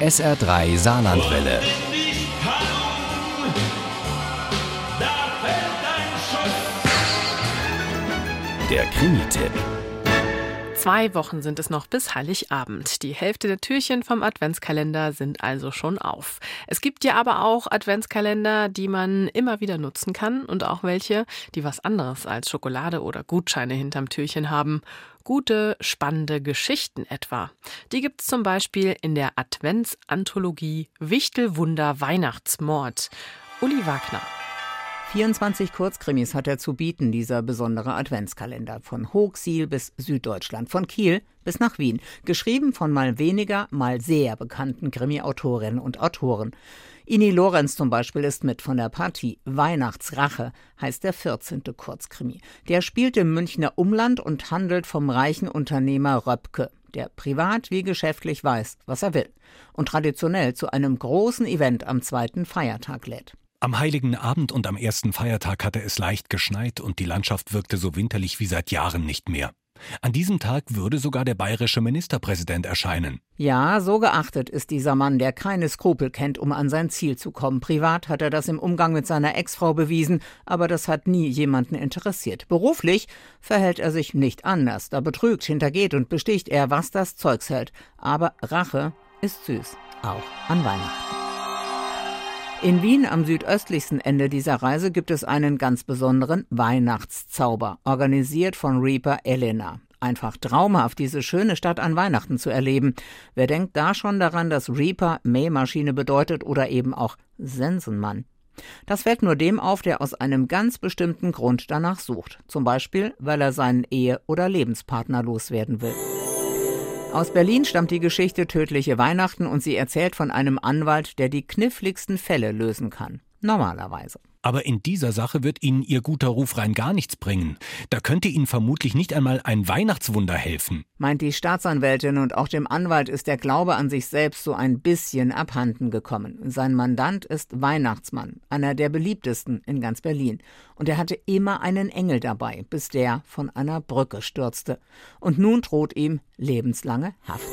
SR3 Saarlandwelle. Der Krimi-Tipp. Zwei Wochen sind es noch bis Heiligabend. Die Hälfte der Türchen vom Adventskalender sind also schon auf. Es gibt ja aber auch Adventskalender, die man immer wieder nutzen kann und auch welche, die was anderes als Schokolade oder Gutscheine hinterm Türchen haben. Gute, spannende Geschichten etwa. Die gibt's zum Beispiel in der Adventsanthologie Wichtelwunder Weihnachtsmord. Uli Wagner. 24 Kurzkrimis hat er zu bieten, dieser besondere Adventskalender. Von Hochsiel bis Süddeutschland, von Kiel bis nach Wien. Geschrieben von mal weniger, mal sehr bekannten Krimi-Autorinnen und Autoren. Ini Lorenz zum Beispiel ist mit von der Partie. Weihnachtsrache heißt der 14. Kurzkrimi. Der spielt im Münchner Umland und handelt vom reichen Unternehmer Röpke der privat wie geschäftlich weiß, was er will und traditionell zu einem großen Event am zweiten Feiertag lädt. Am heiligen Abend und am ersten Feiertag hatte es leicht geschneit und die Landschaft wirkte so winterlich wie seit Jahren nicht mehr. An diesem Tag würde sogar der bayerische Ministerpräsident erscheinen. Ja, so geachtet ist dieser Mann, der keine Skrupel kennt, um an sein Ziel zu kommen. Privat hat er das im Umgang mit seiner Ex-Frau bewiesen, aber das hat nie jemanden interessiert. Beruflich verhält er sich nicht anders. Da betrügt, hintergeht und besticht er, was das Zeugs hält. Aber Rache ist süß, auch an Weihnachten. In Wien am südöstlichsten Ende dieser Reise gibt es einen ganz besonderen Weihnachtszauber, organisiert von Reaper Elena. Einfach traumhaft, diese schöne Stadt an Weihnachten zu erleben. Wer denkt da schon daran, dass Reaper Mähmaschine bedeutet oder eben auch Sensenmann? Das fällt nur dem auf, der aus einem ganz bestimmten Grund danach sucht. Zum Beispiel, weil er seinen Ehe- oder Lebenspartner loswerden will. Aus Berlin stammt die Geschichte Tödliche Weihnachten und sie erzählt von einem Anwalt, der die kniffligsten Fälle lösen kann. Normalerweise. Aber in dieser Sache wird Ihnen Ihr guter Ruf rein gar nichts bringen. Da könnte Ihnen vermutlich nicht einmal ein Weihnachtswunder helfen. Meint die Staatsanwältin und auch dem Anwalt ist der Glaube an sich selbst so ein bisschen abhanden gekommen. Sein Mandant ist Weihnachtsmann, einer der beliebtesten in ganz Berlin. Und er hatte immer einen Engel dabei, bis der von einer Brücke stürzte. Und nun droht ihm lebenslange Haft.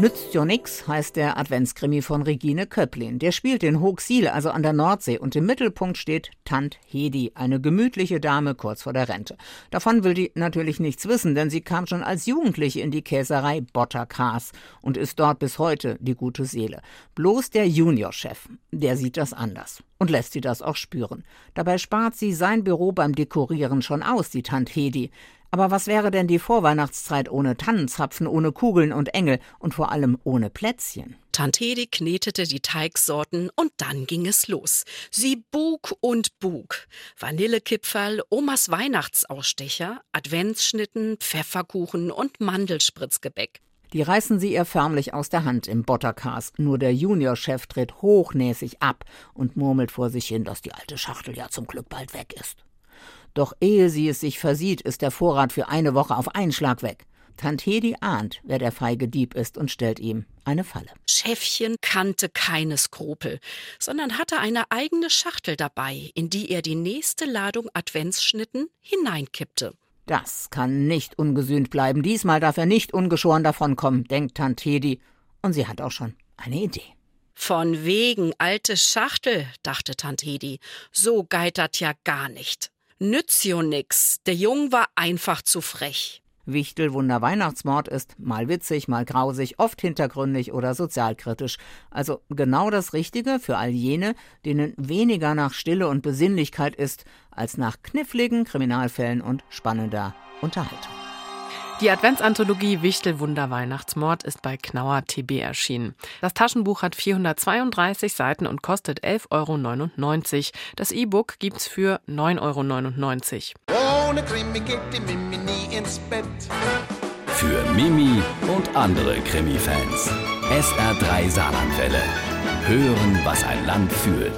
Nützt jo nix heißt der Adventskrimi von Regine Köpplin. Der spielt in Hochsiel, also an der Nordsee, und im Mittelpunkt steht Tant Hedi, eine gemütliche Dame kurz vor der Rente. Davon will die natürlich nichts wissen, denn sie kam schon als Jugendliche in die Käserei Botterkas und ist dort bis heute die gute Seele. Bloß der Juniorchef, der sieht das anders und lässt sie das auch spüren. Dabei spart sie sein Büro beim Dekorieren schon aus, die Tant Hedi. Aber was wäre denn die Vorweihnachtszeit ohne Tannenzapfen, ohne Kugeln und Engel und vor allem ohne Plätzchen? Tante Hedi knetete die Teigsorten und dann ging es los. Sie bug und bug. Vanillekipferl, Omas Weihnachtsausstecher, Adventsschnitten, Pfefferkuchen und Mandelspritzgebäck. Die reißen sie ihr förmlich aus der Hand im Botterkas. Nur der Juniorchef tritt hochnäsig ab und murmelt vor sich hin, dass die alte Schachtel ja zum Glück bald weg ist. Doch ehe sie es sich versieht, ist der Vorrat für eine Woche auf einen Schlag weg. Tantedi ahnt, wer der feige Dieb ist und stellt ihm eine Falle. Schäffchen kannte keine Skrupel, sondern hatte eine eigene Schachtel dabei, in die er die nächste Ladung Adventsschnitten hineinkippte. Das kann nicht ungesühnt bleiben. Diesmal darf er nicht ungeschoren davonkommen, denkt Tantedi. Und sie hat auch schon eine Idee. Von wegen alte Schachtel, dachte Tantedi. So geitert ja gar nicht nützt jo nix. Der Jung war einfach zu frech. Wichtel Wunder Weihnachtsmord ist mal witzig, mal grausig, oft hintergründig oder sozialkritisch. Also genau das Richtige für all jene, denen weniger nach Stille und Besinnlichkeit ist, als nach kniffligen Kriminalfällen und spannender Unterhaltung. Die Adventsanthologie Wichtelwunder Weihnachtsmord ist bei Knauer TB erschienen. Das Taschenbuch hat 432 Seiten und kostet 11,99 Euro. Das E-Book gibt's für 9,99 Euro. Ohne Krimi geht die Mimi nie ins Bett. Für Mimi und andere Krimi-Fans. SR3 Saarlandwelle. Hören, was ein Land fühlt.